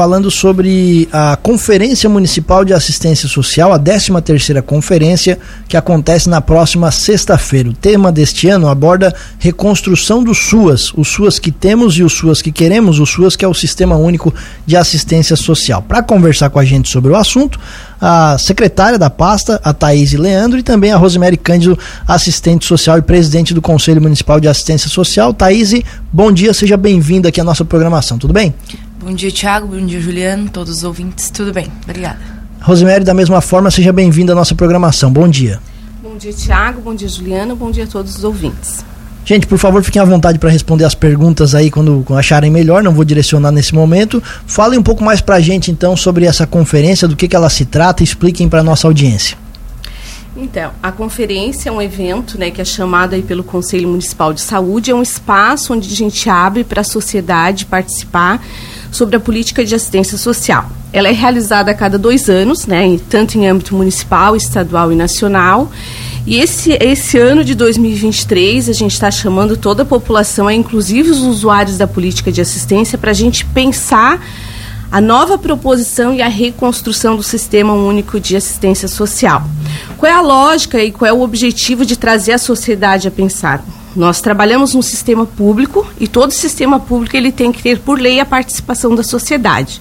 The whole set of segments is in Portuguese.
falando sobre a Conferência Municipal de Assistência Social, a 13 terceira conferência, que acontece na próxima sexta-feira. O tema deste ano aborda reconstrução do SUAS, o SUAS que temos e o SUAS que queremos, o SUAS que é o Sistema Único de Assistência Social. Para conversar com a gente sobre o assunto, a secretária da pasta, a Thaís Leandro, e também a Rosemary Cândido, assistente social e presidente do Conselho Municipal de Assistência Social. Thaís, bom dia, seja bem-vinda aqui à nossa programação, tudo bem? Bom dia, Thiago, bom dia, Juliano, todos os ouvintes, tudo bem, obrigada. Rosemary, da mesma forma, seja bem-vinda à nossa programação, bom dia. Bom dia, Thiago, bom dia, Juliano, bom dia a todos os ouvintes. Gente, por favor, fiquem à vontade para responder as perguntas aí quando acharem melhor, não vou direcionar nesse momento. Falem um pouco mais para a gente então sobre essa conferência, do que, que ela se trata, expliquem para nossa audiência. Então, a conferência é um evento né, que é chamado aí pelo Conselho Municipal de Saúde, é um espaço onde a gente abre para a sociedade participar sobre a política de assistência social. Ela é realizada a cada dois anos, né, tanto em âmbito municipal, estadual e nacional. E esse, esse ano de 2023, a gente está chamando toda a população, inclusive os usuários da política de assistência, para a gente pensar a nova proposição e a reconstrução do Sistema Único de Assistência Social. Qual é a lógica e qual é o objetivo de trazer a sociedade a pensar? Nós trabalhamos num sistema público e todo sistema público ele tem que ter por lei a participação da sociedade.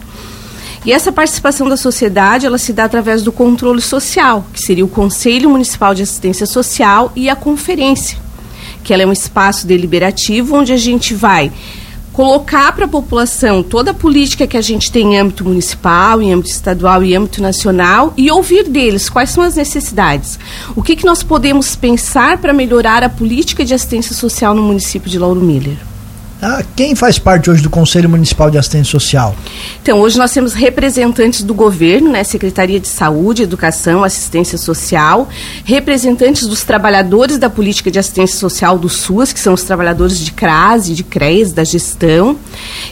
E essa participação da sociedade, ela se dá através do controle social, que seria o Conselho Municipal de Assistência Social e a conferência, que ela é um espaço deliberativo onde a gente vai colocar para a população toda a política que a gente tem em âmbito municipal, em âmbito estadual e âmbito nacional e ouvir deles quais são as necessidades. O que, que nós podemos pensar para melhorar a política de assistência social no município de Lauro Miller? Ah, quem faz parte hoje do Conselho Municipal de Assistência Social? Então, hoje nós temos representantes do governo, né, Secretaria de Saúde, Educação, Assistência Social, representantes dos trabalhadores da política de assistência social do SUAS, que são os trabalhadores de CRAS e de CREAS, da gestão.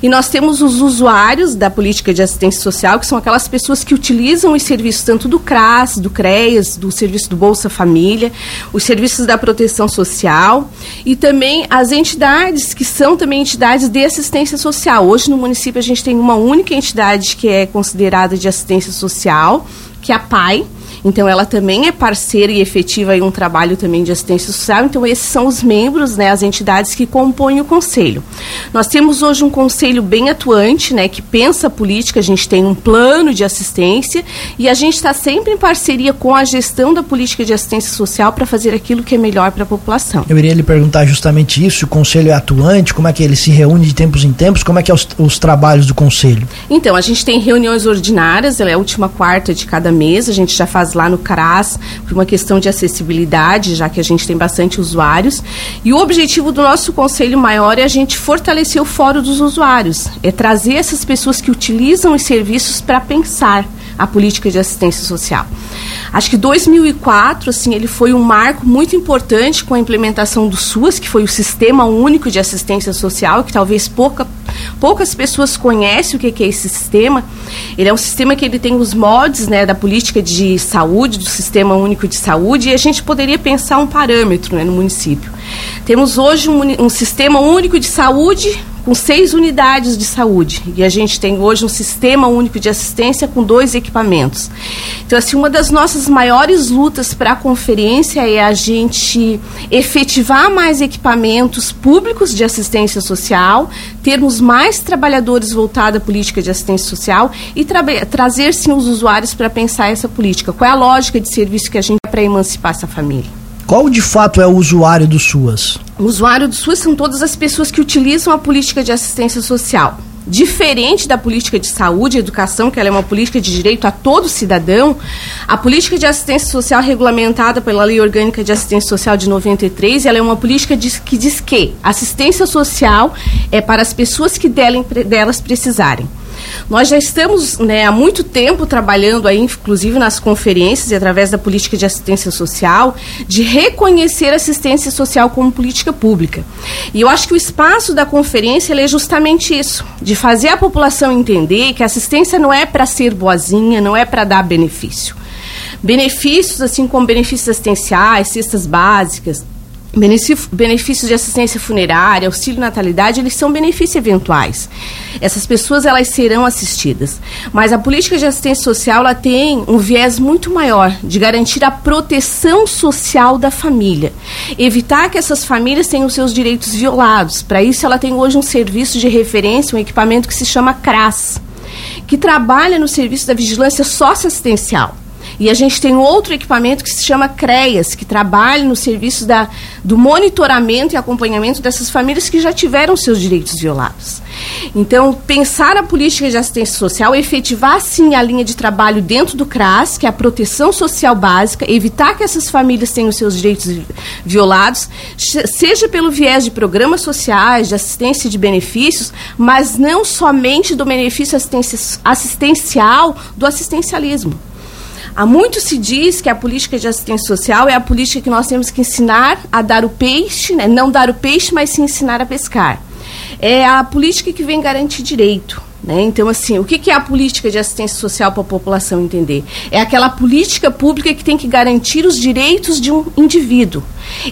E nós temos os usuários da política de assistência social, que são aquelas pessoas que utilizam os serviços tanto do CRAS, do CREAS, do serviço do Bolsa Família, os serviços da proteção social e também as entidades que são também entidades de assistência social. Hoje no município a gente tem uma única entidade que é considerada de assistência social, que é a PAI, então, ela também é parceira e efetiva em um trabalho também de assistência social. Então, esses são os membros, né, as entidades que compõem o conselho. Nós temos hoje um conselho bem atuante, né, que pensa a política. A gente tem um plano de assistência e a gente está sempre em parceria com a gestão da política de assistência social para fazer aquilo que é melhor para a população. Eu iria lhe perguntar justamente isso. O conselho é atuante? Como é que ele se reúne de tempos em tempos? Como é que é os, os trabalhos do conselho? Então, a gente tem reuniões ordinárias. Ela é a última quarta de cada mês. A gente já faz lá no CRAS, por uma questão de acessibilidade, já que a gente tem bastante usuários. E o objetivo do nosso conselho maior é a gente fortalecer o fórum dos usuários, é trazer essas pessoas que utilizam os serviços para pensar a política de assistência social. Acho que 2004, assim, ele foi um marco muito importante com a implementação do SUAS, que foi o Sistema Único de Assistência Social, que talvez pouca, poucas pessoas conhecem o que, é esse sistema. Ele é um sistema que ele tem os mods, né, da política de saúde, do Sistema Único de Saúde, e a gente poderia pensar um parâmetro, né, no município. Temos hoje um, um Sistema Único de Saúde com seis unidades de saúde. E a gente tem hoje um sistema único de assistência com dois equipamentos. Então, assim, uma das nossas maiores lutas para a conferência é a gente efetivar mais equipamentos públicos de assistência social, termos mais trabalhadores voltados à política de assistência social e tra trazer, sim, os usuários para pensar essa política. Qual é a lógica de serviço que a gente para emancipar essa família? Qual de fato é o usuário do SUAS? O usuário do SUAS são todas as pessoas que utilizam a política de assistência social. Diferente da política de saúde e educação, que ela é uma política de direito a todo cidadão, a política de assistência social regulamentada pela Lei Orgânica de Assistência Social de 93, ela é uma política de, que diz que assistência social é para as pessoas que delas precisarem. Nós já estamos né, há muito tempo trabalhando aí, inclusive nas conferências e através da política de assistência social, de reconhecer a assistência social como política pública. E eu acho que o espaço da conferência é justamente isso, de fazer a população entender que a assistência não é para ser boazinha, não é para dar benefício. Benefícios, assim como benefícios assistenciais, cestas básicas, benefícios de assistência funerária, auxílio natalidade, eles são benefícios eventuais. Essas pessoas elas serão assistidas. Mas a política de assistência social ela tem um viés muito maior de garantir a proteção social da família, evitar que essas famílias tenham seus direitos violados. Para isso ela tem hoje um serviço de referência, um equipamento que se chama CRAS, que trabalha no serviço da vigilância socioassistencial. E a gente tem outro equipamento que se chama CREAS, que trabalha no serviço da, do monitoramento e acompanhamento dessas famílias que já tiveram seus direitos violados. Então, pensar a política de assistência social, efetivar sim a linha de trabalho dentro do CRAS, que é a proteção social básica, evitar que essas famílias tenham seus direitos violados, seja pelo viés de programas sociais, de assistência de benefícios, mas não somente do benefício assistencial, do assistencialismo. Há muito se diz que a política de assistência social é a política que nós temos que ensinar a dar o peixe, né? não dar o peixe, mas sim ensinar a pescar. É a política que vem garantir direito. Né? Então, assim, o que é a política de assistência social para a população entender? É aquela política pública que tem que garantir os direitos de um indivíduo.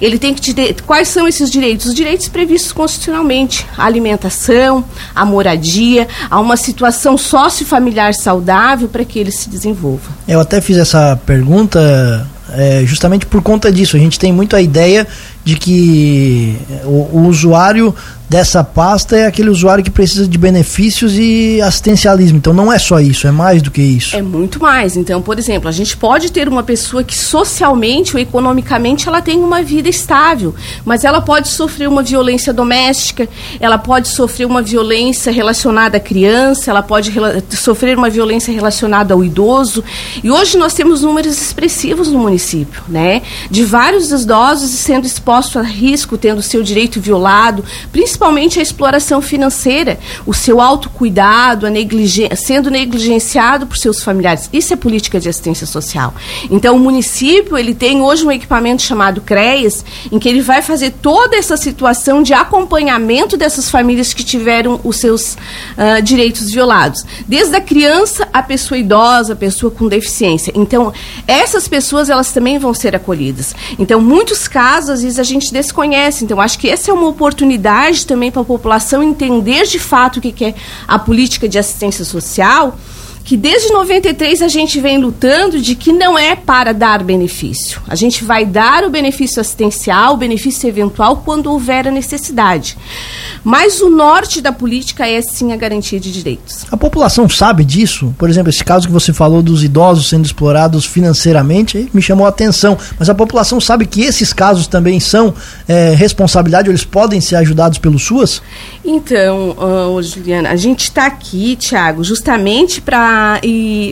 Ele tem que te quais são esses direitos? Os direitos previstos constitucionalmente: a alimentação, a moradia, a uma situação sociofamiliar saudável para que ele se desenvolva. Eu até fiz essa pergunta é, justamente por conta disso. A gente tem muito a ideia de que o, o usuário dessa pasta é aquele usuário que precisa de benefícios e assistencialismo. Então não é só isso, é mais do que isso. É muito mais. Então, por exemplo, a gente pode ter uma pessoa que socialmente ou economicamente ela tem uma vida estável, mas ela pode sofrer uma violência doméstica, ela pode sofrer uma violência relacionada à criança, ela pode sofrer uma violência relacionada ao idoso. E hoje nós temos números expressivos no município, né? De vários idosos sendo expostos a risco, tendo seu direito violado, principalmente a exploração financeira, o seu autocuidado, a negligen sendo negligenciado por seus familiares. Isso é política de assistência social. Então, o município ele tem hoje um equipamento chamado CREAS, em que ele vai fazer toda essa situação de acompanhamento dessas famílias que tiveram os seus uh, direitos violados, desde a criança à pessoa idosa, a pessoa com deficiência. Então, essas pessoas elas também vão ser acolhidas. Então, muitos casos às vezes a gente desconhece. Então, acho que essa é uma oportunidade também para a população entender de fato o que é a política de assistência social que desde 93 a gente vem lutando de que não é para dar benefício. A gente vai dar o benefício assistencial, o benefício eventual quando houver a necessidade. Mas o norte da política é sim a garantia de direitos. A população sabe disso? Por exemplo, esse caso que você falou dos idosos sendo explorados financeiramente, me chamou a atenção. Mas a população sabe que esses casos também são é, responsabilidade, eles podem ser ajudados pelos SUAS? Então, uh, Juliana, a gente está aqui, Tiago, justamente para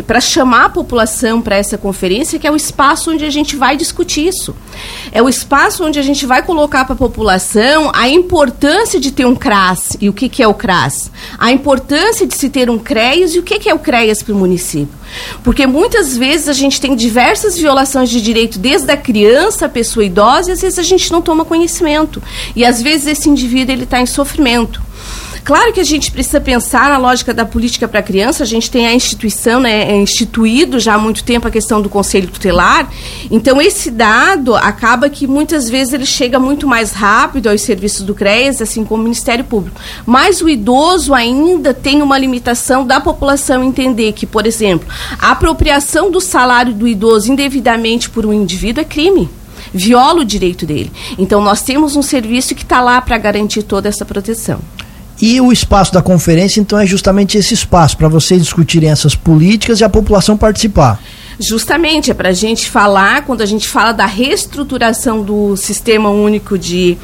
para chamar a população para essa conferência, que é o espaço onde a gente vai discutir isso. É o espaço onde a gente vai colocar para a população a importância de ter um CRAS e o que, que é o CRAS. A importância de se ter um CREAS e o que, que é o CREAS para o município. Porque muitas vezes a gente tem diversas violações de direito, desde a criança, a pessoa idosa, e às vezes a gente não toma conhecimento. E às vezes esse indivíduo ele está em sofrimento. Claro que a gente precisa pensar na lógica da política para a criança, a gente tem a instituição, né, é instituído já há muito tempo a questão do conselho tutelar, então esse dado acaba que muitas vezes ele chega muito mais rápido aos serviços do CREAS, assim como o Ministério Público. Mas o idoso ainda tem uma limitação da população entender que, por exemplo, a apropriação do salário do idoso indevidamente por um indivíduo é crime viola o direito dele. Então, nós temos um serviço que está lá para garantir toda essa proteção. E o espaço da conferência, então, é justamente esse espaço para vocês discutirem essas políticas e a população participar. Justamente, é para a gente falar, quando a gente fala da reestruturação do Sistema Único de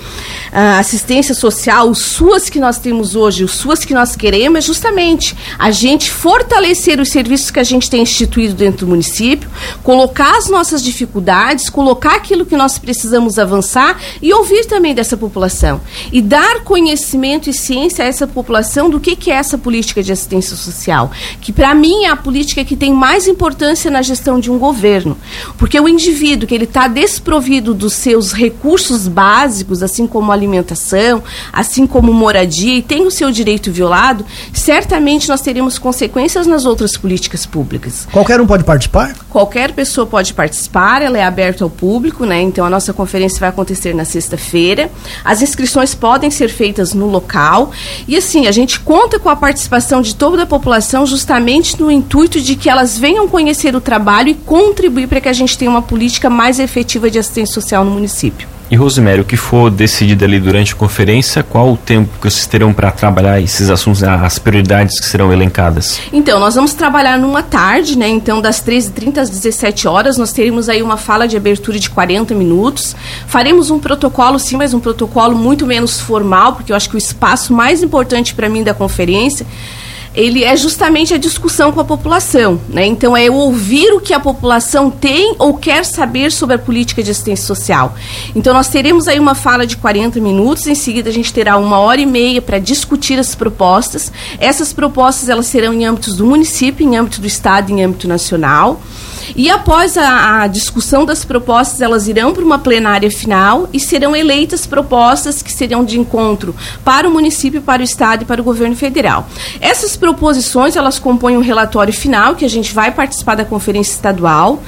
uh, Assistência Social, os SUAS que nós temos hoje, os SUAS que nós queremos, é justamente a gente fortalecer os serviços que a gente tem instituído dentro do município, colocar as nossas dificuldades, colocar aquilo que nós precisamos avançar e ouvir também dessa população. E dar conhecimento e ciência a essa população do que, que é essa política de assistência social, que para mim é a política que tem mais importância na gestão gestão de um governo. Porque o indivíduo que ele está desprovido dos seus recursos básicos, assim como alimentação, assim como moradia, e tem o seu direito violado, certamente nós teremos consequências nas outras políticas públicas. Qualquer um pode participar? Qualquer pessoa pode participar, ela é aberta ao público, né? Então a nossa conferência vai acontecer na sexta-feira. As inscrições podem ser feitas no local. E assim, a gente conta com a participação de toda a população justamente no intuito de que elas venham conhecer o trabalho e contribuir para que a gente tenha uma política mais efetiva de assistência social no município. E Rosemary, o que for decidido ali durante a conferência, qual o tempo que vocês terão para trabalhar esses assuntos, as prioridades que serão elencadas? Então, nós vamos trabalhar numa tarde, né? Então, das 13h30 às 17 horas, nós teremos aí uma fala de abertura de 40 minutos. Faremos um protocolo, sim, mas um protocolo muito menos formal, porque eu acho que o espaço mais importante para mim da conferência ele é justamente a discussão com a população. Né? Então, é ouvir o que a população tem ou quer saber sobre a política de assistência social. Então, nós teremos aí uma fala de 40 minutos, em seguida a gente terá uma hora e meia para discutir as propostas. Essas propostas elas serão em âmbitos do município, em âmbito do Estado, em âmbito nacional. E após a, a discussão das propostas, elas irão para uma plenária final e serão eleitas propostas que serão de encontro para o município, para o estado e para o governo federal. Essas proposições, elas compõem um relatório final que a gente vai participar da conferência estadual.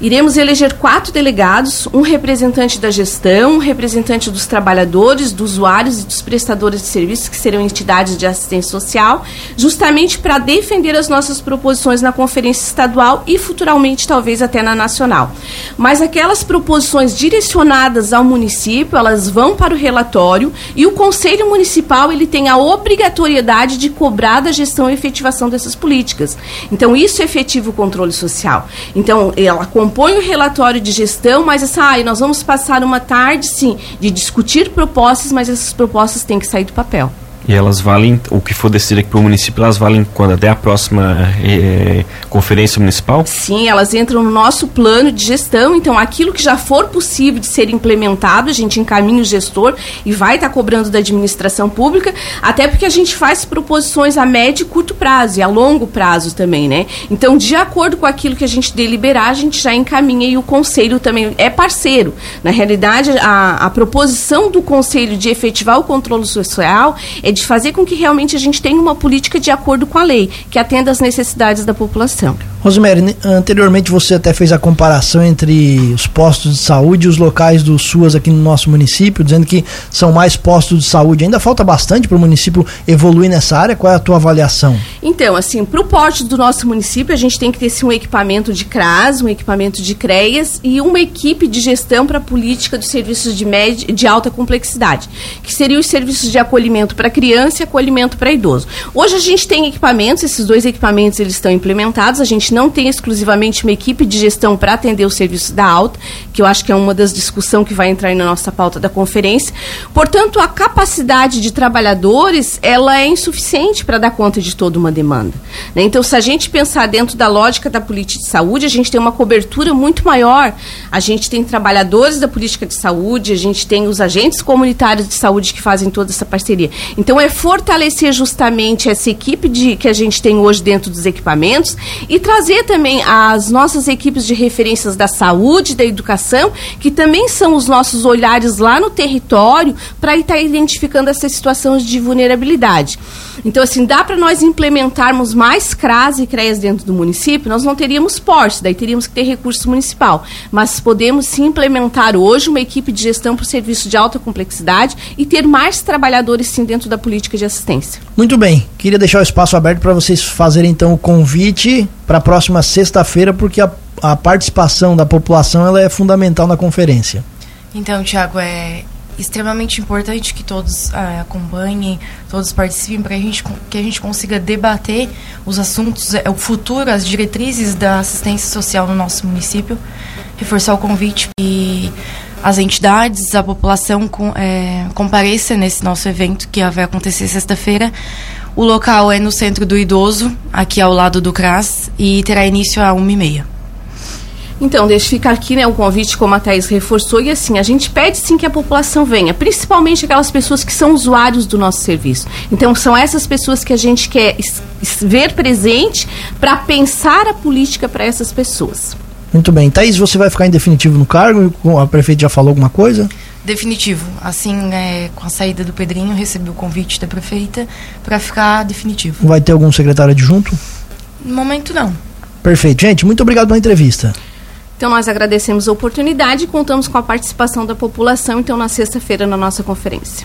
Iremos eleger quatro delegados, um representante da gestão, um representante dos trabalhadores, dos usuários e dos prestadores de serviços, que serão entidades de assistência social, justamente para defender as nossas proposições na conferência estadual e futuramente, talvez, até na nacional. Mas aquelas proposições direcionadas ao município, elas vão para o relatório e o Conselho Municipal ele tem a obrigatoriedade de cobrar da gestão e efetivação dessas políticas. Então, isso é efetivo controle social. Então, ela compõe o relatório de gestão, mas assim, ah, nós vamos passar uma tarde, sim, de discutir propostas, mas essas propostas têm que sair do papel. E elas valem, o que for decidido aqui para o município, elas valem quando? Até a próxima é, conferência municipal? Sim, elas entram no nosso plano de gestão. Então, aquilo que já for possível de ser implementado, a gente encaminha o gestor e vai estar tá cobrando da administração pública, até porque a gente faz proposições a médio e curto prazo e a longo prazo também, né? Então, de acordo com aquilo que a gente deliberar, a gente já encaminha e o conselho também é parceiro. Na realidade, a, a proposição do conselho de efetivar o controle social é de fazer com que realmente a gente tenha uma política de acordo com a lei, que atenda às necessidades da população. Rosemary, anteriormente você até fez a comparação entre os postos de saúde e os locais do SUAS aqui no nosso município, dizendo que são mais postos de saúde. Ainda falta bastante para o município evoluir nessa área? Qual é a tua avaliação? Então, assim, para o porte do nosso município, a gente tem que ter sim, um equipamento de CRAS, um equipamento de CREAS e uma equipe de gestão para a política dos serviços de, média, de alta complexidade, que seriam os serviços de acolhimento para criança e acolhimento para idoso. Hoje a gente tem equipamentos, esses dois equipamentos eles estão implementados, a gente não tem exclusivamente uma equipe de gestão para atender o serviço da alta, que eu acho que é uma das discussões que vai entrar na nossa pauta da conferência. Portanto, a capacidade de trabalhadores ela é insuficiente para dar conta de toda uma demanda. Né? Então, se a gente pensar dentro da lógica da política de saúde, a gente tem uma cobertura muito maior. A gente tem trabalhadores da política de saúde, a gente tem os agentes comunitários de saúde que fazem toda essa parceria. Então, é fortalecer justamente essa equipe de, que a gente tem hoje dentro dos equipamentos e trazer trazer também as nossas equipes de referências da saúde, da educação, que também são os nossos olhares lá no território para estar identificando essas situações de vulnerabilidade. Então, assim, dá para nós implementarmos mais CRAS e CREAS dentro do município, nós não teríamos porte, daí teríamos que ter recurso municipal. Mas podemos sim implementar hoje uma equipe de gestão para o serviço de alta complexidade e ter mais trabalhadores sim dentro da política de assistência. Muito bem, queria deixar o espaço aberto para vocês fazerem então o convite para a próxima sexta-feira, porque a, a participação da população ela é fundamental na conferência. Então, Tiago, é extremamente importante que todos ah, acompanhem, todos participem para que a gente consiga debater os assuntos, é, o futuro, as diretrizes da assistência social no nosso município. Reforçar o convite e as entidades, a população com, é, compareça nesse nosso evento que vai acontecer sexta-feira. O local é no Centro do Idoso, aqui ao lado do CRAS, e terá início a 1h30. Então, deixa ficar aqui né, o convite, como a Thais reforçou, e assim, a gente pede sim que a população venha, principalmente aquelas pessoas que são usuários do nosso serviço. Então, são essas pessoas que a gente quer ver presente para pensar a política para essas pessoas. Muito bem. Thaís, você vai ficar em definitivo no cargo? A prefeita já falou alguma coisa? Definitivo. Assim, é, com a saída do Pedrinho, recebi o convite da prefeita para ficar definitivo. Vai ter algum secretário adjunto? No momento, não. Perfeito. Gente, muito obrigado pela entrevista. Então nós agradecemos a oportunidade e contamos com a participação da população então na sexta-feira na nossa conferência.